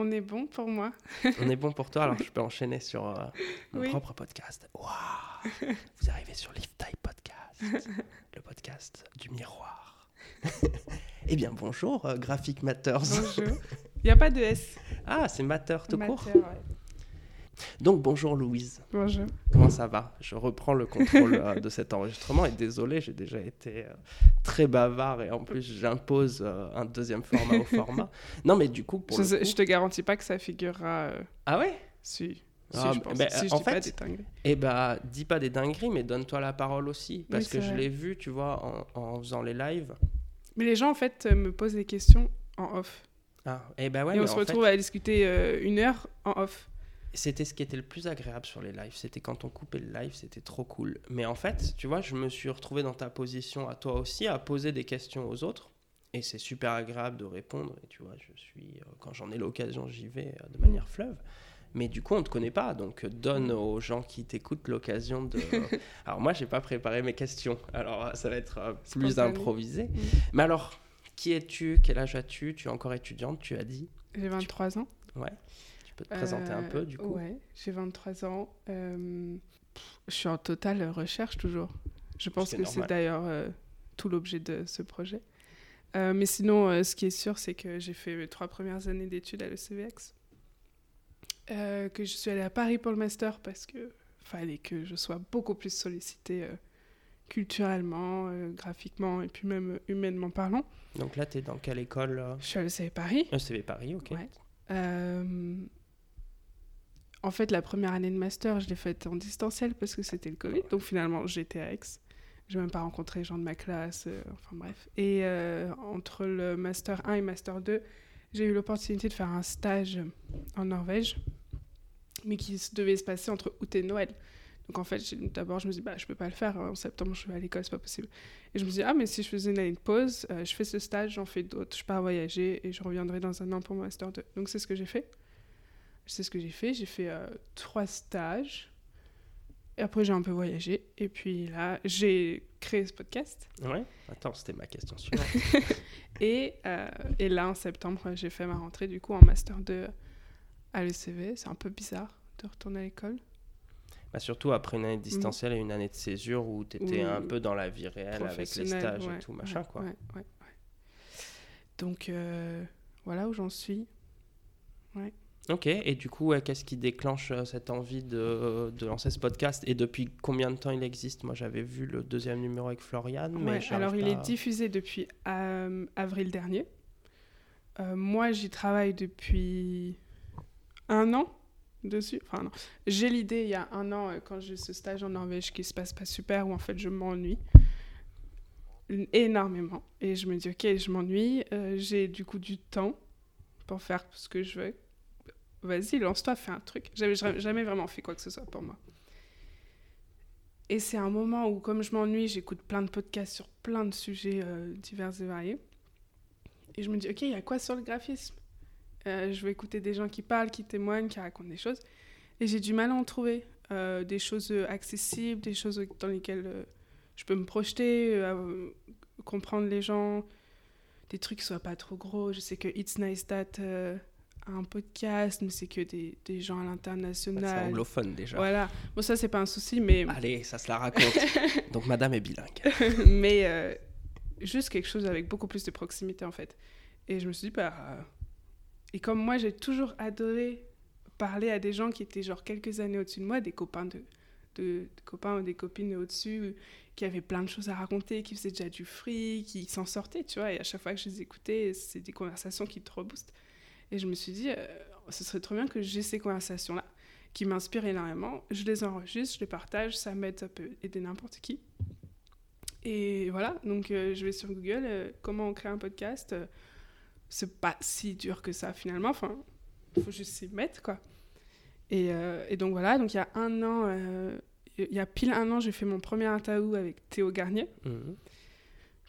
On est bon pour moi. On est bon pour toi, alors je peux enchaîner sur euh, mon propre podcast. Waouh Vous arrivez sur Live Type Podcast, le podcast du miroir. eh bien, bonjour, euh, Graphic Matters. Bonjour. Il n'y a pas de S. Ah, c'est Matter tout court Matter, ouais. Donc, bonjour Louise. Bonjour. Comment ça va? Je reprends le contrôle euh, de cet enregistrement et désolé, j'ai déjà été euh, très bavard et en plus j'impose euh, un deuxième format au format. Non, mais du coup, pour Je, le coup- je te garantis pas que ça figurera. Ah ouais? si. Ah, si, je pense. ben, si je en dis pas fait, des dingueries. Eh bah, dis pas des dingueries, mais donne-toi la parole aussi. Parce Oui, que je l'ai vu, tu vois, en, en faisant les lives. Mais les gens, en fait, me posent des questions en off. Ah, eh bah ouais, Et on se retrouve à discuter une heure en off. C'était ce qui était le plus agréable sur les lives. C'était quand on coupait le live, c'était trop cool. Mais en fait, tu vois, je me suis retrouvé dans ta position à toi aussi, à poser des questions aux autres. Et c'est super agréable de répondre. Et tu vois, je suis, euh, quand j'en ai l'occasion, j'y vais euh, de manière fleuve. Mais du coup, on ne te connaît pas, donc euh, donne aux gens qui t'écoutent l'occasion de. alors moi, j'ai pas préparé mes questions, alors ça va être plus Spontané. improvisé. Mm. Mais alors, qui es-tu? Quel âge as-tu? Tu es encore étudiante, tu as dit. J'ai 23 ans. Ouais. Peux te présenter un Euh, peu, du coup. Ouais, j'ai 23 ans. Euh, pff, je suis en totale recherche toujours. Je pense que c'est d'ailleurs euh, tout l'objet de ce projet. Euh, mais sinon, euh, ce qui est sûr, c'est que j'ai fait mes trois premières années d'études à l'ECVX. Euh, que je suis allée à Paris pour le master parce que fallait que je sois beaucoup plus sollicitée culturellement, graphiquement et puis même humainement parlant. Donc là, tu es dans quelle école Je suis à l'ECV Paris. ECV Paris, ok. Ouais. En fait, la première année de master, je l'ai faite en distanciel parce que c'était le Covid. Donc finalement, j'étais à Aix. Je n'ai même pas rencontré les gens de ma classe. euh, enfin bref. Et euh, entre le master 1 et master 2, j'ai eu l'opportunité de faire un stage en Norvège, mais qui devait se passer entre août et Noël. Donc en fait, j'ai- d'abord, je me dis, bah, je peux pas le faire. En septembre, je vais à l'école, c'est pas possible. Et je me dis, ah, mais si je faisais une année de pause, euh, je fais ce stage, j'en fais d'autres, je pars voyager et je reviendrai dans un an pour mon master 2. Donc c'est ce que j'ai fait. C'est ce que j'ai fait. J'ai fait euh, trois stages. Et après, j'ai un peu voyagé. Et puis là, j'ai créé ce podcast. Ouais. Attends, c'était ma question suivante. Et, euh, et là, en septembre, j'ai fait ma rentrée du coup en master 2 à l'ECV. C'est un peu bizarre de retourner à l'école. Bah, surtout après une année de distancielle et une année de césure où tu étais un peu dans la vie réelle avec les stages ouais, et tout, machin, ouais, quoi. ouais, ouais, ouais. Donc euh, voilà où j'en suis. Ok, et du coup, qu'est-ce qui déclenche euh, cette envie de, de lancer ce podcast Et depuis combien de temps il existe? Moi, j'avais vu le deuxième numéro avec Floriane, Ouais, alors il est diffusé depuis euh, avril dernier. Euh, moi, j'y travaille depuis un an dessus. Enfin, non. J'ai l'idée il y a un an, euh, quand j'ai ce stage en Norvège qui se passe pas super, où en fait je m'ennuie énormément. Et je me dis, ok, je m'ennuie, euh, j'ai du coup du temps pour faire ce que je veux. Vas-y, lance-toi, fais un truc. J'avais jamais vraiment fait quoi que ce soit pour moi. Et c'est un moment où, comme je m'ennuie, j'écoute plein de podcasts sur plein de sujets euh, divers et variés. Et je me dis, ok, il y a quoi sur le graphisme? Euh, Je vais écouter des gens qui parlent, qui témoignent, qui racontent des choses. Et j'ai du mal à en trouver. Euh, des choses accessibles, des choses dans lesquelles je peux me projeter, comprendre les gens, des trucs qui soient pas trop gros. Je sais que It's Nice That un podcast, mais c'est que des, des gens à Bah, l'international. C'est anglophone déjà. Voilà. Bon, ça, c'est pas un souci, mais, Allez, ça se la raconte. Donc, madame est bilingue. mais euh, juste quelque chose avec beaucoup plus de proximité, en fait. Et je me suis dit, bah. euh, Et comme moi, j'ai toujours adoré parler à des gens qui étaient genre quelques années au-dessus de moi, des copains de, de, de copains ou des copines au-dessus, qui avaient plein de choses à raconter, qui faisaient déjà du free, qui s'en sortaient, tu vois. Et à chaque fois que je les écoutais, c'est des conversations qui te reboostent. Et je me suis dit, euh, ce serait trop bien que j'ai ces conversations-là, qui m'inspirent énormément. Je les enregistre, je les partage, ça m'aide, ça peut aider n'importe qui. Et voilà, donc euh, je vais sur Google, euh, comment on crée un podcast. c'est pas si dur que ça finalement, enfin, il faut juste s'y mettre, quoi. Et, donc voilà, donc il y a un an, il y a pile un an, j'ai fait mon premier interview avec Théo Garnier, Mhm.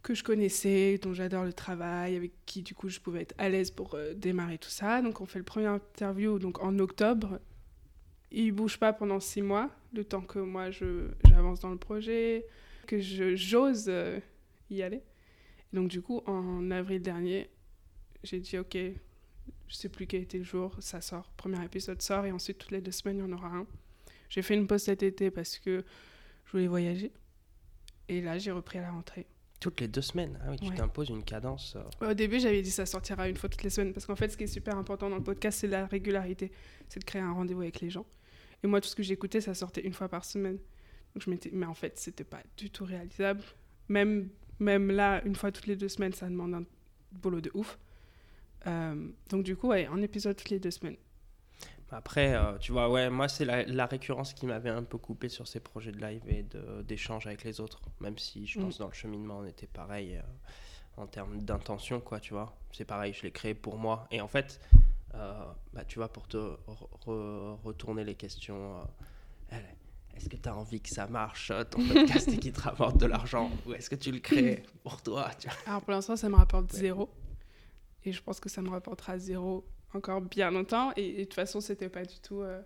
Que je connaissais, dont j'adore le travail, avec qui du coup je pouvais être à l'aise pour euh, démarrer tout ça. Donc on fait le premier interview donc en octobre. Il bouge pas pendant six mois, le temps que moi je j'avance dans le projet, que je j'ose euh, y aller. Donc du coup en avril dernier, j'ai dit ok, je sais plus quel était le jour, ça sort, premier épisode sort, et ensuite toutes les deux semaines, il y en aura un. J'ai fait une pause cet été parce que je voulais voyager. Et là, j'ai repris à la rentrée. Toutes les deux semaines Ah oui, tu Ouais. t'imposes une cadence. euh, Au début, j'avais dit ça sortira une fois toutes les semaines parce qu'en fait, ce qui est super important dans le podcast, c'est la régularité. C'est de créer un rendez-vous avec les gens. Et moi, tout ce que j'écoutais, ça sortait une fois par semaine. Donc je m'étais. Mais en fait, c'était pas du tout réalisable. Même, même là, une fois toutes les deux semaines, ça demande un boulot de ouf. Euh, donc du coup, ouais, un épisode toutes les deux semaines. Après, euh, tu vois, ouais, moi, c'est la, la récurrence qui m'avait un peu coupé sur ces projets de live et d'échange avec les autres. Même si je pense Mm. dans le cheminement, on était pareil euh, en termes d'intention, quoi, tu vois. C'est pareil, je l'ai créé pour moi. Et en fait, euh, bah, tu vois, pour te re- re- retourner les questions, est-ce que tu as envie que ça marche, ton podcast, et qu'il te rapporte de l'argent Ou est-ce que tu le crées pour toi tu vois? Alors pour l'instant, ça me rapporte zéro. Et je pense que ça me rapportera zéro encore bien longtemps. Et, et de toute façon, c'était pas du tout. euh,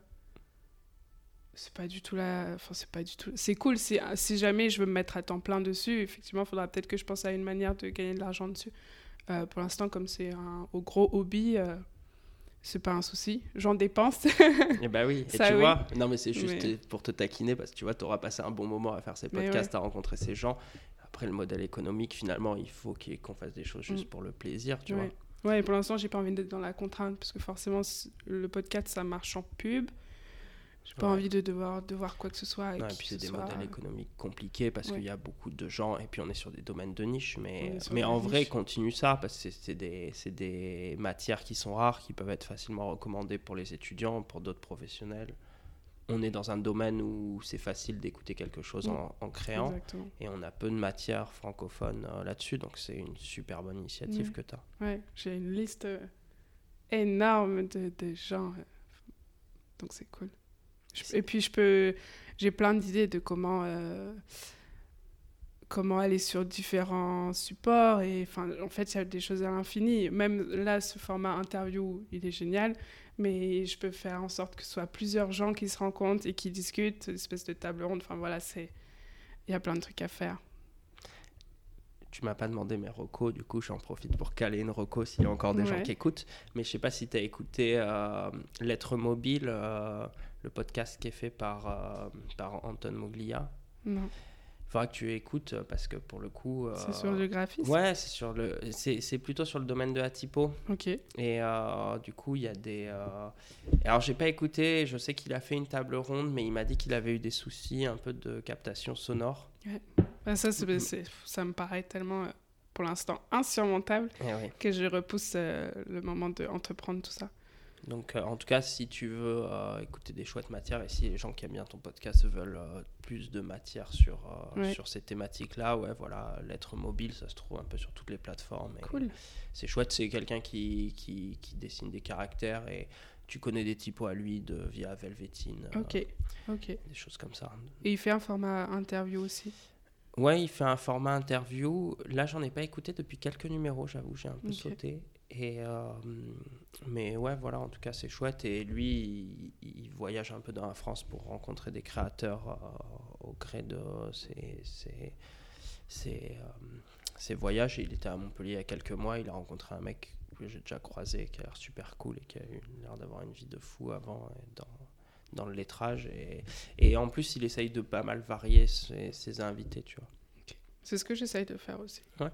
C'est pas du tout là. Enfin, c'est pas du tout. C'est cool. Si, si jamais je veux me mettre à temps plein dessus, effectivement, il faudra peut-être que je pense à une manière de gagner de l'argent dessus. Euh, pour l'instant, comme c'est un au gros hobby, euh, c'est pas un souci. J'en dépense. Et bah oui, et Ça, tu oui. vois, non mais c'est juste Mais- pour te taquiner parce que tu vois, tu auras passé un bon moment à faire ces podcasts, à rencontrer ces gens. Après, le modèle économique, finalement, il faut qu'on fasse des choses juste Mm. pour le plaisir, tu Ouais. Ouais, et pour l'instant, j'ai pas envie d'être dans la contrainte parce que forcément, le podcast, ça marche en pub. J'ai pas Ouais. envie de devoir, devoir quoi que ce soit. Ouais, et puis c'est ce des soit. modèles économiques compliqués parce Ouais. qu'il y a beaucoup de gens et puis on est sur des domaines de niche. Mais, mais en vrai, continue ça parce que c'est- des, c'est des matières qui sont rares, qui peuvent être facilement recommandées pour les étudiants, pour d'autres professionnels. On est dans un domaine où c'est facile d'écouter quelque chose en, en créant. Exactement. Et on a peu de matières francophones euh, là-dessus, donc c'est une super bonne initiative que tu as. Ouais, j'ai une liste euh, énorme de, de gens. euh, Donc c'est cool. Je- et puis je peux. J'ai plein d'idées de comment. euh, comment aller sur différents supports. Et enfin, en fait, il y a des choses à l'infini. Même là, ce format interview, il est génial. Mais je peux faire en sorte que ce soit plusieurs gens qui se rencontrent et qui discutent, une espèce de table ronde. Enfin voilà, c'est. Il y a plein de trucs à faire. Tu m'as pas demandé mes recos, du coup j'en profite pour caler une reco s'il y a encore des gens qui écoutent. Mais je sais pas si tu as écouté euh, Lettre Mobile, euh, le podcast qui est fait par, euh, par Anton Moglia. Non. Il faudra que tu écoutes euh, parce que pour le coup. euh, C'est sur le graphisme? Ouais, c'est sur le, c'est c'est plutôt sur le domaine de la typo. Ok. Et euh, du coup, il y a des. euh, Alors, j'ai pas écouté, je sais qu'il a fait une table ronde, mais il m'a dit qu'il avait eu des soucis un peu de captation sonore. Bah, ça, c'est- c'est- ça me paraît tellement, pour l'instant, insurmontable Eh que je repousse le moment d'entreprendre tout ça. Donc, euh, en tout cas, si tu veux euh, écouter des chouettes matières et si les gens qui aiment bien ton podcast veulent euh, plus de matière sur, Ouais. sur ces thématiques-là, ouais, voilà, l'être mobile, ça se trouve un peu sur toutes les plateformes. et Cool. C'est chouette, c'est quelqu'un qui, qui, qui dessine des caractères et tu connais des typos à lui de, via Velvetine, euh. Ok. des choses comme ça. Et il fait un format interview aussi? Ouais, il fait un format interview. Là, j'en ai pas écouté depuis quelques numéros, j'avoue, j'ai un peu sauté. Et euh, mais ouais, voilà, en tout cas, c'est chouette. Et lui, il, il voyage un peu dans la France pour rencontrer des créateurs euh, au gré de ses, ses, ses, euh, ses voyages. Il était à Montpellier il y a quelques mois. Il a rencontré un mec que j'ai déjà croisé qui a l'air super cool et qui a eu l'air d'avoir une vie de fou avant et dans, dans le lettrage. Et, et en plus, il essaye de pas mal varier ses, ses invités, tu vois. C'est ce que j'essaye de faire aussi. Ouais.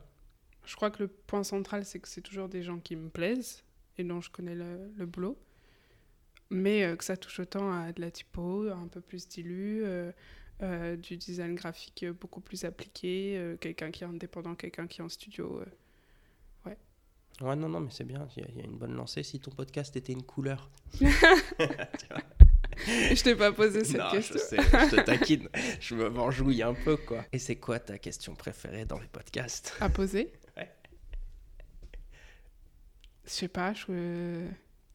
Je crois que le point central, c'est que c'est toujours des gens qui me plaisent et dont je connais le, le boulot. Mais euh, que ça touche autant à de la typo, un peu plus dilu, euh, euh, du design graphique beaucoup plus appliqué, quelqu'un qui est indépendant, quelqu'un qui est en studio. euh. Ouais, non, non, mais c'est bien, il y, a- il y a une bonne lancée. Si ton podcast était une couleur. je t'ai pas posé cette non, question. je sais, je te taquine. je me venjouille un peu, quoi. Et c'est quoi ta question préférée dans les podcasts? À poser? Ouais. Je sais pas, je...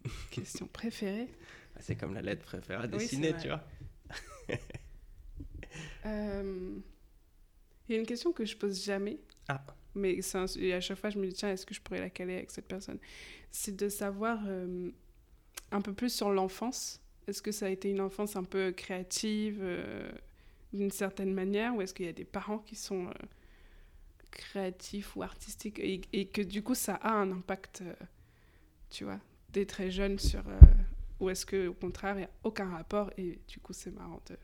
question préférée. Ah, C'est comme la lettre préférée à dessiner, tu vois. Euh, Il y a une question que je pose jamais. Ah. Mais c'est un- et à chaque fois, je me dis, tiens, est-ce que je pourrais la caler avec cette personne? C'est de savoir euh, un peu plus sur l'enfance. Est-ce que ça a été une enfance un peu créative euh, d'une certaine manière Ou est-ce qu'il y a des parents qui sont euh, créatifs ou artistiques et, et que du coup, ça a un impact, euh, tu vois, dès très jeune sur. ou est-ce que au contraire, il n'y a aucun rapport et du coup, c'est marrant de.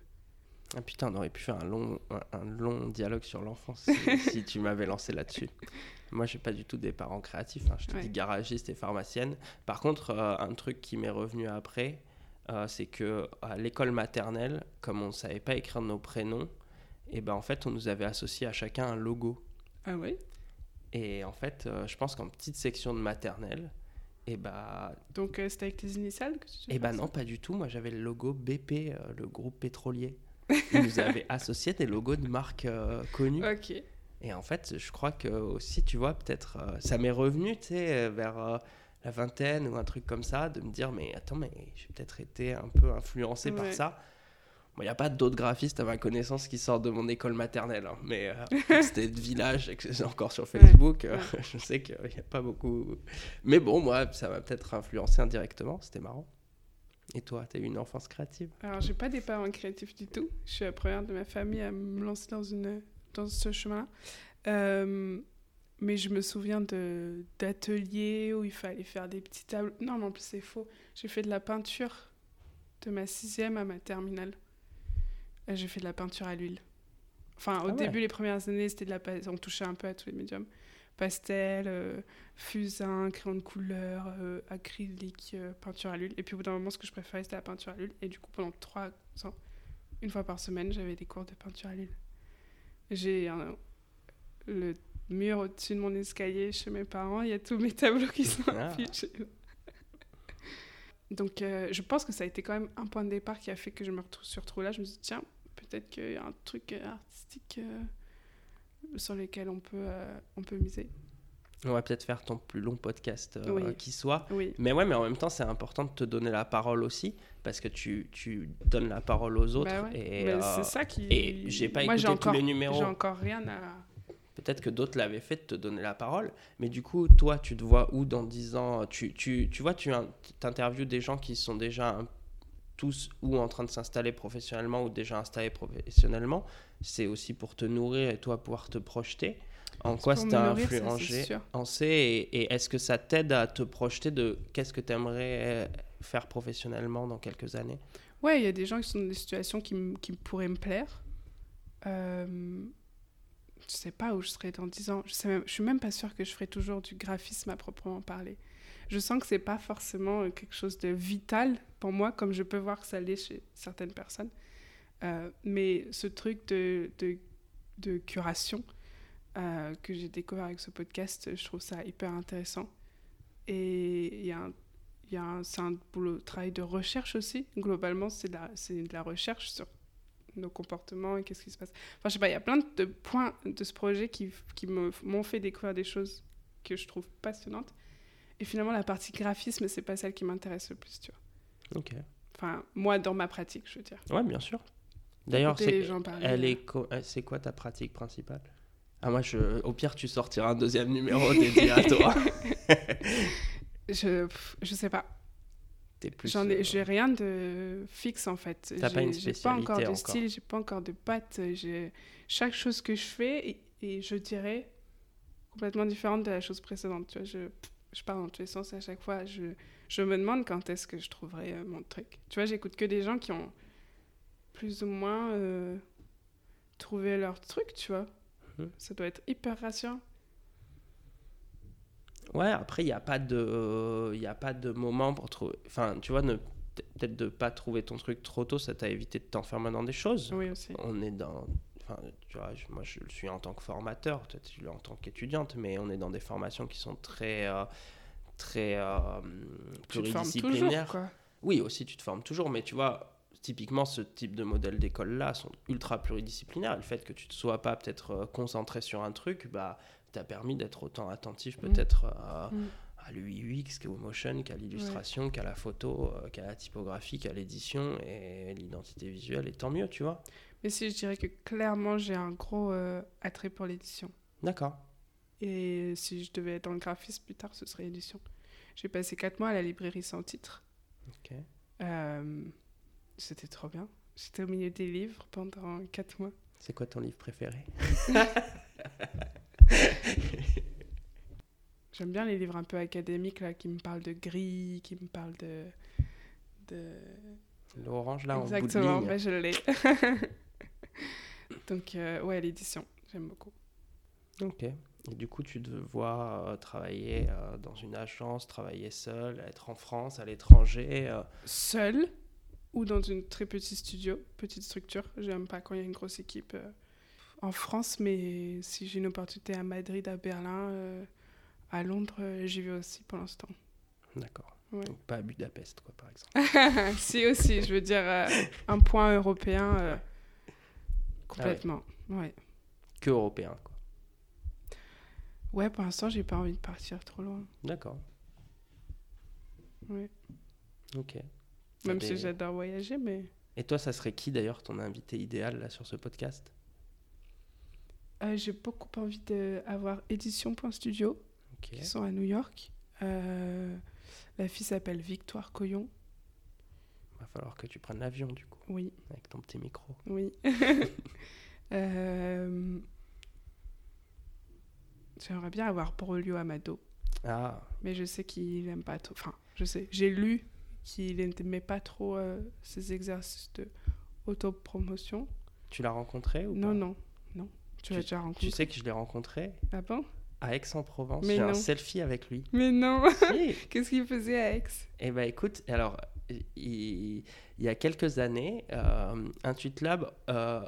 Ah putain, on aurait pu faire un long, un, un long dialogue sur l'enfance si, si tu m'avais lancé là-dessus. Moi, j'ai pas du tout des parents créatifs. hein. Je te Ouais. dis garagiste et pharmacienne. Par contre, euh, un truc qui m'est revenu après, euh, c'est que à l'école maternelle, comme on ne savait pas écrire nos prénoms, et ben en fait, on nous avait associé à chacun un logo. Ah oui Et en fait, euh, je pense qu'en petite section de maternelle, et bah, Donc, euh, c'était avec tes initiales que tu et bah fais non, pas du tout. Moi, j'avais le logo BP, le groupe pétrolier. Ils nous avaient associé des logos de marques connues. Ok. Et en fait, je crois que aussi, tu vois, peut-être, ça m'est revenu, tu sais, vers la vingtaine ou un truc comme ça, de me dire, mais attends, mais j'ai peut-être été un peu influencé par ça. Bon, il n'y a pas d'autres graphistes à ma connaissance qui sortent de mon école maternelle, hein, mais euh, c'était de village et que c'est encore sur Facebook, euh, ouais. je sais qu'il n'y a pas beaucoup. Mais bon, moi, ça m'a peut-être influencé indirectement, c'était marrant. Et toi, tu as eu une enfance créative? Alors, j'ai pas des parents créatifs du tout. Je suis la première de ma famille à me lancer dans, une, dans ce chemin. Euh, mais je me souviens de- d'ateliers où il fallait faire des petits tableaux. Non, mais en plus, c'est faux. J'ai fait de la peinture de ma sixième à ma terminale. Et J'ai fait de la peinture à l'huile. Enfin, au Ah ouais. début, les premières années, c'était de la on touchait un peu à tous les médiums. Pastel, euh, fusain, crayon de couleur, euh, acrylique, euh, peinture à l'huile. Et puis au bout d'un moment, ce que je préférais, c'était la peinture à l'huile. Et du coup, pendant trois ans, une fois par semaine, j'avais des cours de peinture à l'huile. J'ai le mur au-dessus de mon escalier chez mes parents, il y a tous mes tableaux qui sont Ah. affichés. Donc euh, je pense que ça a été quand même un point de départ qui a fait que je me retrouve, suis retrouvée là. Je me suis dit, tiens, peut-être qu'il y a un truc euh, artistique euh, sur lequel on peut, euh, on peut miser. On va peut-être faire ton plus long podcast Oui. qui soit. Oui, Mais ouais, mais en même temps, c'est important de te donner la parole aussi, parce que tu, tu donnes la parole aux autres. Bah ouais. Et, euh, c'est ça qui. et j'ai pas Moi, écouté tous encore, les numéros. J'ai encore rien à. Peut-être que d'autres l'avaient fait de te donner la parole. Mais du coup, toi, tu te vois où dans 10 ans? Tu, tu, tu vois, tu interviews des gens qui sont déjà un- tous ou en train de s'installer professionnellement ou déjà installés professionnellement. C'est aussi pour te nourrir et toi pouvoir te projeter. En quoi ça t'a influencé et, et est-ce que ça t'aide à te projeter de qu'est-ce que tu aimerais faire professionnellement dans quelques années? Ouais, il y a des gens qui sont dans des situations qui, qui pourraient me plaire. Euh, je sais pas où je serai dans 10 ans. Je, sais suis même pas sûre que je ferai toujours du graphisme à proprement parler. Je sens que c'est pas forcément euh, quelque chose de vital pour moi, comme je peux voir que ça l'est chez certaines personnes. Euh, mais ce truc de, curation euh, que j'ai découvert avec ce podcast, je trouve ça hyper intéressant. Et c'est un travail de recherche aussi. Globalement, c'est de, de la recherche sur nos comportements et qu'est-ce qui se passe. Enfin, je sais pas, il y a plein de points de ce projet qui, qui m'ont fait découvrir des choses que je trouve passionnantes. Et finalement, la partie graphisme, c'est pas celle qui m'intéresse le plus, tu vois. Ok. Enfin, moi, dans ma pratique, je veux dire. Ouais, bien sûr. D'ailleurs, c'est elle euh. est co- c'est quoi ta pratique principale? Ah moi, je, au pire, tu sortiras un deuxième numéro dédié à toi. Je, je sais pas. Plus. J'en ai, euh, j'ai rien de fixe en fait. T'as pas J'ai- pas encore de style, j'ai pas encore de patte. J'ai chaque chose que je fais et, et je dirais complètement différente de la chose précédente. Tu vois, je, je pars dans tous les sens à chaque fois. Je, je me demande quand est-ce que je trouverai euh, mon truc. Tu vois, j'écoute que des gens qui ont plus ou moins euh, trouvé leur truc. Tu vois, Mhm. ça doit être hyper rassurant. Ouais, après, il n'y a, pas de- y a pas de moment pour trouver. Enfin, tu vois, ne... peut-être de pas trouver ton truc trop tôt, ça t'a évité de t'enfermer dans des choses. Oui aussi. On est dans. Enfin, tu vois, je- moi, je le suis en tant que formateur, peut-être l'es en tant qu'étudiante, mais on est dans des formations qui sont très. euh, très euh, Tu te formes toujours, pluridisciplinaires. quoi. Oui, aussi, tu te formes toujours, mais tu vois, typiquement, ce type de modèle d'école-là sont ultra pluridisciplinaires. Le fait que tu ne sois pas peut-être euh, concentré sur un truc, bah, t'a permis d'être autant attentif Mm. peut-être à, Mm. à l'UX, qu'au motion, qu'à l'illustration, qu'à la photo, euh, qu'à la typographie, qu'à l'édition et l'identité visuelle, et tant mieux, tu vois. Mais si je dirais que clairement j'ai un gros euh, attrait pour l'édition. D'accord. Et si je devais être dans le graphisme plus tard, ce serait édition. J'ai passé quatre mois à la librairie sans titre. Ok. Euh, C'était trop bien. J'étais au milieu des livres pendant quatre mois. C'est quoi ton livre préféré? J'aime bien les livres un peu académiques là, qui me parlent de gris, qui me parlent de. de... L'orange là en bout de Exactement, je l'ai. Donc, euh, ouais, l'édition, j'aime beaucoup. Ok. Et du coup, tu te vois euh, travailler euh, dans une agence, travailler seul, être en France, à l'étranger. euh, Seul ou dans une très petite studio, petite structure. J'aime pas quand il y a une grosse équipe en France, mais si j'ai une opportunité à Madrid, à Berlin, à Londres, euh, j'y vais aussi pour l'instant. D'accord. Ouais. Donc pas à Budapest, quoi, par exemple. si aussi, je veux dire, euh, un point européen euh, complètement. ouais. que européen, quoi. Ouais, pour l'instant, j'ai pas envie de partir trop loin. D'accord. Ouais. Ok. Même Des- si j'adore voyager, mais Et toi, ça serait qui d'ailleurs ton invité idéal là sur ce podcast? Euh, j'ai beaucoup envie d'avoir Édition.studio, Ok. qui sont à New York. Euh, la fille s'appelle Victoire Coyon. Va falloir que tu prennes l'avion du coup, Oui, avec ton petit micro. oui. Euh, J'aimerais bien avoir Brolio Amado, Ah, mais je sais qu'il aime pas trop. Enfin, je sais, j'ai lu qu'il n'aimait pas trop euh, ces exercices de autopromotion. tu l'as rencontré ou Non, pas? non, non. Tu l'as déjà rencontré Tu sais que je l'ai rencontré Ah bon? À Aix-en-Provence. J'ai un selfie avec lui. Mais non Si. Qu'est-ce qu'il faisait à Aix? Eh ben écoute, alors il, il y a quelques années, euh, Intuit Lab euh,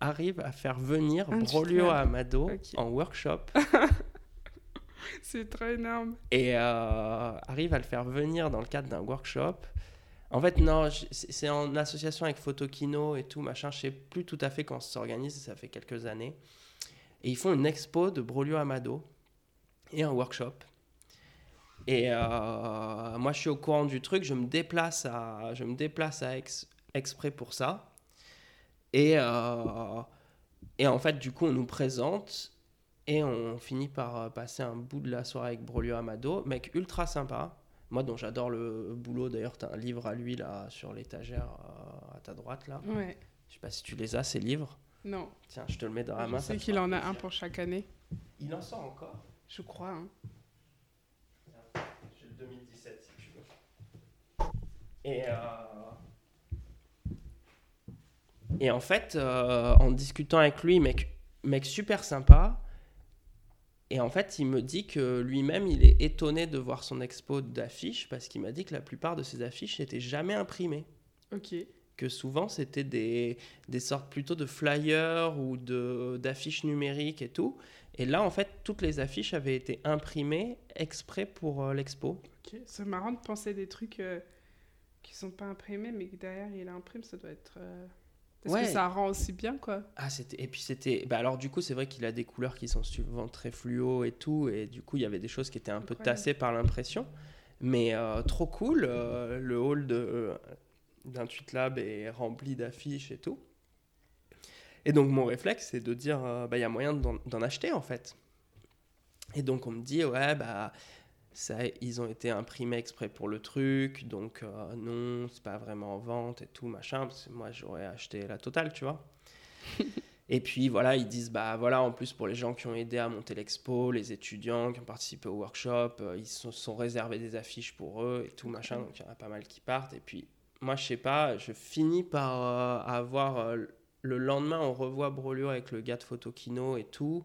arrive à faire venir Intuit Brolio Lab. Amado en workshop C'est trop énorme. et euh, arrive à le faire venir dans le cadre d'un workshop. En fait, non, c'est en association avec Photokino et tout, machin. Je sais plus tout à fait quand ça s'organise, ça fait quelques années. Et ils font une expo de Brolio Amado et un workshop. Et euh, moi, je suis au courant du truc. Je me déplace à, je me déplace à exprès pour ça. Et, euh, et en fait, du coup, on nous présente et on finit par euh, passer un bout de la soirée avec Brolio Amado. Mec ultra sympa. Moi, dont j'adore le boulot. D'ailleurs, tu as un livre à lui là sur l'étagère euh, à ta droite là. Ouais. Je sais pas si tu les as ces livres. Non. Tiens, je te le mets dans la Je main. ça sais qu'il en a un pour chaque année. Il en sort encore? Je crois. hein. J'ai le 2017 si tu veux. Et, euh, et en fait, euh, en discutant avec lui, mec, mec super sympa. Et en fait, il me dit que lui-même, il est étonné de voir son expo d'affiches parce qu'il m'a dit que la plupart de ses affiches n'étaient jamais imprimées. Ok. Que souvent, c'était des, des sortes plutôt de flyers ou de- d'affiches numériques et tout. Et là, en fait, toutes les affiches avaient été imprimées exprès pour euh, l'expo. Ok. C'est marrant de penser des trucs euh, qui sont pas imprimés, mais que derrière il imprime, ça doit être. euh, Parce Ouais. que ça rend aussi bien, quoi? Ah, c'était. Et puis c'était. Bah alors, du coup, c'est vrai qu'il a des couleurs qui sont souvent très fluo et tout. Et du coup, il y avait des choses qui étaient un peu tassées par l'impression. Mais euh, trop cool. euh, le hall de, euh, d'un Tweet Lab est rempli d'affiches et tout. Et donc, mon réflexe, c'est de dire euh, bah, il y a moyen d'en, d'en acheter en fait. Et donc, on me dit ouais, bah. Ça, ils ont été imprimés exprès pour le truc, donc euh, non, c'est pas vraiment en vente et tout, machin, parce que moi j'aurais acheté la totale, tu vois. Et puis voilà, ils disent bah voilà, en plus pour les gens qui ont aidé à monter l'expo, les étudiants qui ont participé au workshop, euh, ils se sont réservés des affiches pour eux et tout machin, donc il y en a pas mal qui partent. Et puis moi je sais pas, je finis par euh, avoir euh, le lendemain on revoit Brolio avec le gars de Photokino et tout.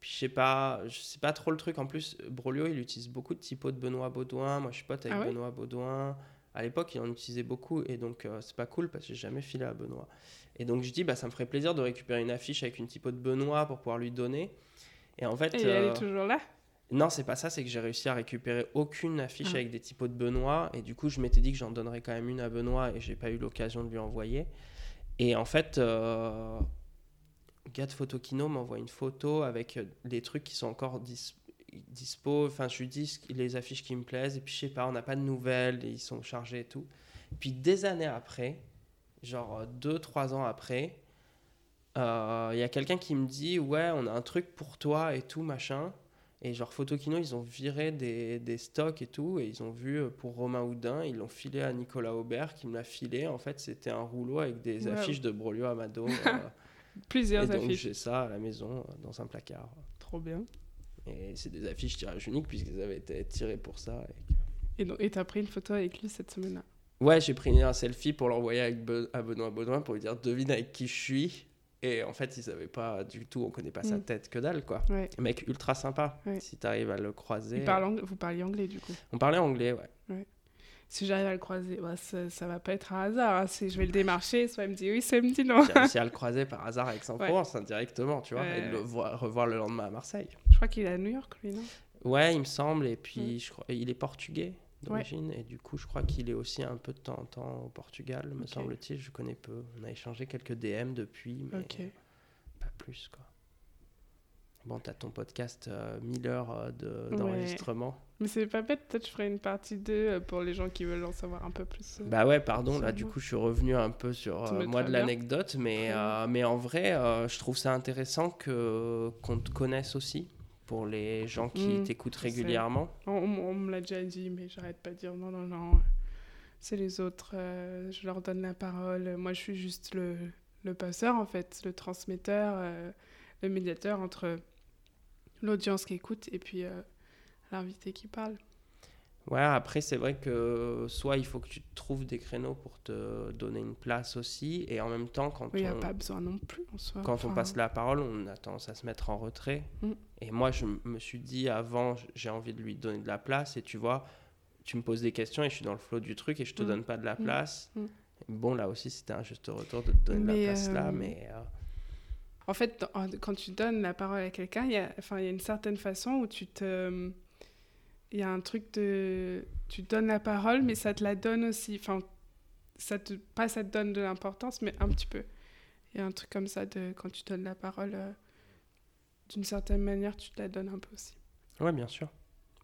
Puis je sais pas, je sais pas trop le truc. En plus, Brolio il utilise beaucoup de typos de Benoît Baudouin. Moi je suis pote avec Ah ouais? Benoît Baudouin. À l'époque, il en utilisait beaucoup et donc euh, c'est pas cool parce que j'ai jamais filé à Benoît. Et donc je dis, bah, ça me ferait plaisir de récupérer une affiche avec une typo de Benoît pour pouvoir lui donner. Et en fait, Et elle est toujours là? Non, c'est pas ça, c'est que j'ai réussi à récupérer aucune affiche Ah. avec des typos de Benoît. Et du coup, je m'étais dit que j'en donnerais quand même une à Benoît et j'ai pas eu l'occasion de lui envoyer. Et en fait, euh, gars de Photokino m'envoie une photo avec euh, des trucs qui sont encore dis- dispo. Enfin, je lui dis les affiches qui me plaisent. Et puis, je sais pas, on n'a pas de nouvelles, et ils sont chargés et tout. Puis, des années après, genre 2-3 ans après, euh, il y a quelqu'un qui me dit Ouais, on a un truc pour toi et tout, machin. Et genre, Photokino, ils ont viré des, des stocks et tout. Et ils ont vu euh, pour Romain Houdin, ils l'ont filé à Nicolas Aubert qui me l'a filé. En fait, c'était un rouleau avec des Wow. affiches de Brolio Amado. euh, Plusieurs et donc, affiches. j'ai ça à la maison, euh, dans un placard. Trop bien. Et c'est des affiches tirage unique puisqu'elles avaient été tirées pour ça. Et donc, et t'as pris une photo avec lui cette semaine-là? Ouais, j'ai pris un selfie pour l'envoyer avec Be- à Benoît Baudouin pour lui dire devine avec qui je suis. Et en fait, il savait pas du tout, on connaît pas sa Mm. tête que dalle, quoi. Ouais. Mec ultra sympa. Ouais. Si t'arrives à le croiser. Parle Vous parliez anglais du coup On parlait anglais, ouais. Si j'arrive à le croiser, bah, ça, ça va pas être un hasard. hein. Si je vais le démarcher, soit il me dit oui, soit il me dit non. J'ai réussi à le croiser par hasard à Aix-en-Provence, hein, directement, tu vois, et le voir- revoir le lendemain à Marseille. Je crois qu'il est à New York, lui, non? Ouais, il me semble, et puis Mm. je crois, il est portugais d'origine, et du coup, je crois qu'il est aussi un peu de temps en temps au Portugal, me semble-t-il. Je connais peu. On a échangé quelques DM depuis, mais pas plus, quoi. Bon, t'as ton podcast euh, 1000 heures euh, de- Ouais. d'enregistrement. Mais c'est pas bête, peut-être je ferai une partie 2 euh, pour les gens qui veulent en savoir un peu plus. euh. Bah ouais, pardon, là du coup je suis revenu un peu sur euh, moi de l'anecdote, mais, mais en vrai, je trouve ça intéressant que qu'on te connaisse aussi pour les gens qui Mm, t'écoutent régulièrement. On, on me l'a déjà dit, mais j'arrête pas de dire non, non, non. C'est les autres, euh, je leur donne la parole. Moi, je suis juste le, le passeur, en fait, le transmetteur, euh, le médiateur entre l'audience qui écoute et puis euh, l'invité qui parle. Ouais, après c'est vrai que soit il faut que tu trouves des créneaux pour te donner une place aussi, et en même temps quand Il n'y a on... pas besoin non plus en soi. Quand on passe la parole, on a tendance à se mettre en retrait. Mm. Et moi, je me suis dit avant, j'ai envie de lui donner de la place. Et tu vois, tu me poses des questions et je suis dans le flot du truc et je te Mm. donne pas de la Mm. place. Mm. Bon, là aussi, c'était un juste retour de te donner de la place là. euh, Mais euh, En fait, quand tu donnes la parole à quelqu'un, il y a, enfin, y a une certaine façon où tu te... Il y a un truc de... Tu donnes la parole, mais ça te la donne aussi. Enfin, ça te... pas ça te donne de l'importance, mais un petit peu. Il y a un truc comme ça de quand tu donnes la parole, euh, d'une certaine manière, tu te la donnes un peu aussi. ouais, bien sûr.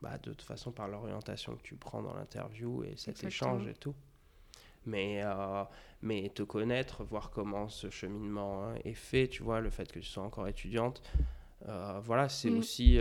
Bah, de toute façon, par l'orientation que tu prends dans l'interview et cet Exactement. échange et tout. Mais, euh, mais te connaître, voir comment ce cheminement hein, est fait, tu vois, le fait que tu sois encore étudiante, euh, voilà, c'est Mm. aussi.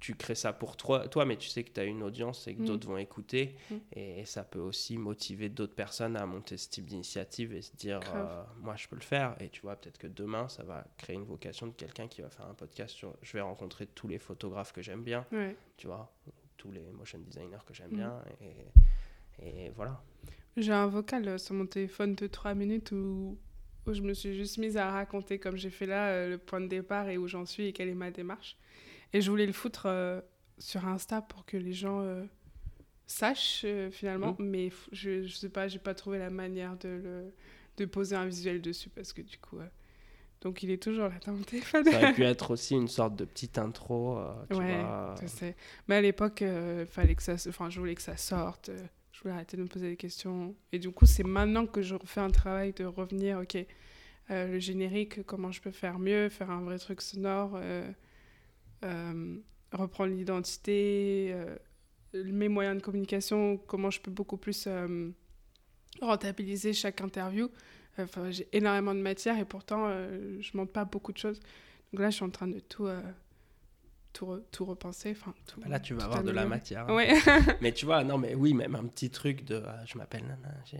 Tu crées ça pour toi, toi mais tu sais que tu as une audience et que Mm. d'autres vont écouter. Mm. Et, ça peut aussi motiver d'autres personnes à monter ce type d'initiative et se dire euh, moi, je peux le faire. Et tu vois, peut-être que demain, ça va créer une vocation de quelqu'un qui va faire un podcast sur. Je vais rencontrer tous les photographes que j'aime bien Ouais. tu vois, tous les motion designers que j'aime Mhm. bien. Et, et voilà. J'ai un vocal euh, sur mon téléphone de 3 minutes où, où je me suis juste mise à raconter, comme j'ai fait là, euh, le point de départ et où j'en suis et quelle est ma démarche. Et je voulais le foutre euh, sur Insta pour que les gens euh, sachent euh, finalement, mais f- je, je sais pas, j'ai pas trouvé la manière de, le, de poser un visuel dessus parce que du coup. donc il est toujours là dans mon téléphone. Ça aurait pu être aussi une sorte de petite intro, tu Ouais, vois. Mais à l'époque, fallait que ça, se- enfin, je voulais que ça sorte. je voulais arrêter de me poser des questions. Et du coup, c'est maintenant que je refais un travail de revenir. Ok, le générique, comment je peux faire mieux, faire un vrai truc sonore, reprendre l'identité, euh, mes moyens de communication, comment je peux beaucoup plus euh, rentabiliser chaque interview. Enfin, j'ai énormément de matière et pourtant, euh, je montre pas beaucoup de choses. Donc là, je suis en train de tout, euh, tout, tout repenser. Enfin, tout, Bah Là, tu vas avoir de la matière. hein. Ouais. Mais tu vois, non, mais oui, même un petit truc de euh, je m'appelle Nana, j'ai-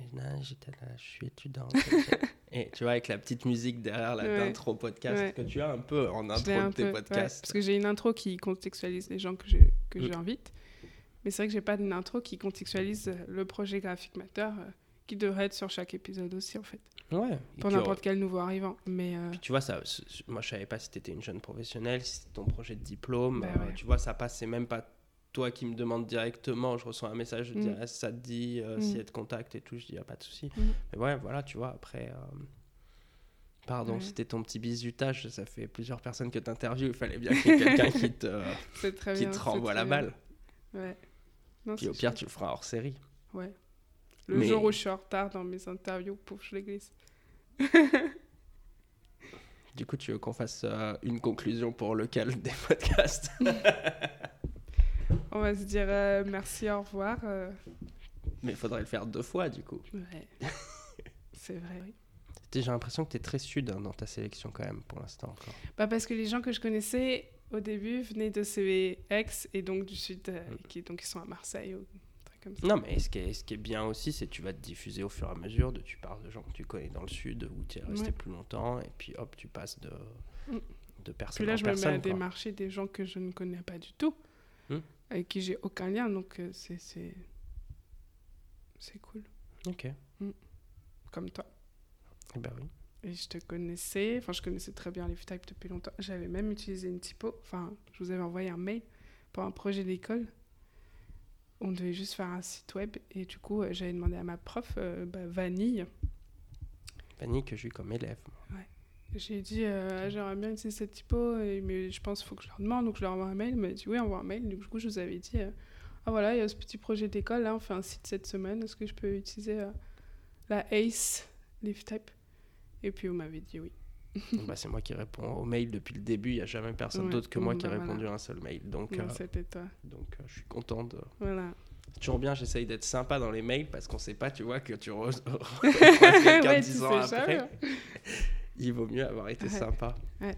je suis étudiante. et tu vois, avec la petite musique derrière la Ouais. d'intro podcast Ouais. que tu as un peu en intro de tes peu, ouais, podcasts. parce que j'ai une intro qui contextualise les gens que Mm. j'invite. Mais c'est vrai que j'ai pas une intro qui contextualise le projet graphique matter euh, qui devrait être sur chaque épisode aussi, en fait. Ouais. Pour n'importe quel nouveau arrivant. Mais euh, Puis tu vois, ça, moi je savais pas si tu étais une jeune professionnelle, si c'était ton projet de diplôme. Bah euh. Tu vois, ça passe, c'est même pas toi qui me demande directement. Je reçois un message, je Mm. dis, ah, ça te dit, euh, Mm. s'il y a de contact et tout. Je dis, ah, pas de souci. Mm. Mais ouais, voilà, tu vois, après. euh, Pardon, Ouais. c'était ton petit bisutage. Ça fait plusieurs personnes que tu interviews. Il fallait bien qu'il y ait quelqu'un qui te, qui bien. te renvoie très la bien. balle. Ouais. Non, Puis au pire, tu le feras hors série. Ouais. Le Mais- jour où je suis en retard dans mes interviews, pouf, je les glisse. Du coup, tu veux qu'on fasse euh, une conclusion pour lequel des podcasts On va se dire euh, merci, au revoir. euh. Mais il faudrait le faire deux fois, du coup. Ouais. c'est vrai, oui. J'ai l'impression que tu es très sud hein, dans ta sélection, quand même, pour l'instant encore. Bah parce que les gens que je connaissais au début venaient de CVX et donc du sud, euh, Mm. qui donc ils sont à Marseille ou un truc comme ça. Non, mais ce qui est, ce qui est bien aussi, c'est que tu vas te diffuser au fur et à mesure. De, tu parles de gens que tu connais dans le sud, où tu es resté Ouais. plus longtemps, et puis hop, tu passes de, Mm. de personne Puis là, en je me mets personne. à quoi. démarcher des gens que je ne connais pas du tout, Hmm. avec qui j'ai aucun lien, donc euh, c'est c'est c'est cool, Ok, comme toi. Eh ben oui. Et je te connaissais, enfin je connaissais très bien Leaf Type depuis longtemps. J'avais même utilisé une typo, enfin je vous avais envoyé un mail pour un projet d'école. On devait juste faire un site web et du coup euh, j'avais demandé à ma prof, euh, bah, Vanille, Fanny, que j'ai eu comme élève. moi. J'ai dit euh, j'aimerais bien utiliser cette typo, mais je pense qu'il faut que je leur demande, donc je leur envoie un mail. Elle m'a dit oui, envoie un mail. Du coup je vous avais dit euh, ah voilà, il y a ce petit projet d'école, là on fait un site cette semaine, est-ce que je peux utiliser euh, la ACE Leaf Type Et puis vous m'avez dit oui. bah, c'est moi qui réponds au mail depuis le début. Il n'y a jamais personne Ouais, d'autre que moi qui a bah, répondu à un seul mail. Donc, Non, C'était toi. donc je suis content de. Voilà. Toujours bien, j'essaye d'être sympa dans les mails parce qu'on sait pas, tu vois, que tu re- quelqu'un Ouais, dix ans après. Il vaut mieux avoir été Ouais. sympa. Ouais.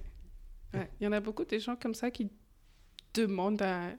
Il y en a beaucoup des gens comme ça qui demandent à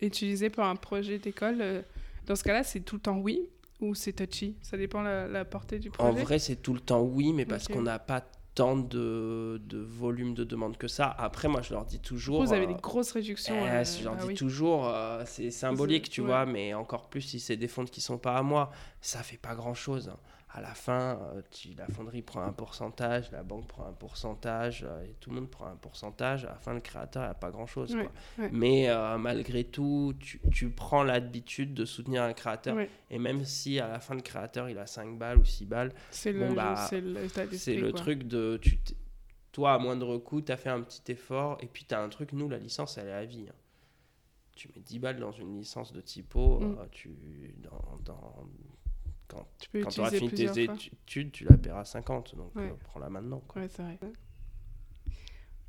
utiliser pour un projet d'école. euh, Dans ce cas-là, c'est tout le temps oui ou c'est touchy? Ça dépend la, la portée du En projet. vrai, c'est tout le temps oui, mais parce qu'on n'a pas tant de, de volume de demandes que ça. Après, moi, je leur dis toujours. vous avez euh, des grosses réductions. eh, euh, je leur bah dis oui. toujours, euh, c'est symbolique, tu ouais. vois, mais encore plus si c'est des fonds qui sont pas à moi, ça fait pas grand chose. À la fin, euh, tu- la fonderie prend un pourcentage, la banque prend un pourcentage, euh, et tout le monde prend un pourcentage. À la fin, le créateur n'a pas grand chose. Ouais, ouais. Mais euh, malgré tout, tu, tu prends l'habitude de soutenir un créateur. Ouais, Et même si à la fin, le créateur il a 5 balles ou 6 balles, c'est Bon, le, bah, le truc de. Tu toi, à moindre coût, tu as fait un petit effort et puis tu as un truc. Nous, la licence, elle est à vie. hein. Tu mets 10 balles dans une licence de typo, Mm. euh, tu, dans, dans- quand, Tu peux quand auras fini tes études, tu la paieras 50. Donc, Ouais. euh, prends-la maintenant. quoi. Ouais, c'est vrai.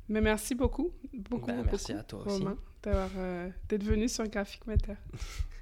Mais merci beaucoup, beaucoup, Bah, beaucoup, merci à toi aussi. Romain, d'avoir, euh, d'être venu sur Graphic Matter.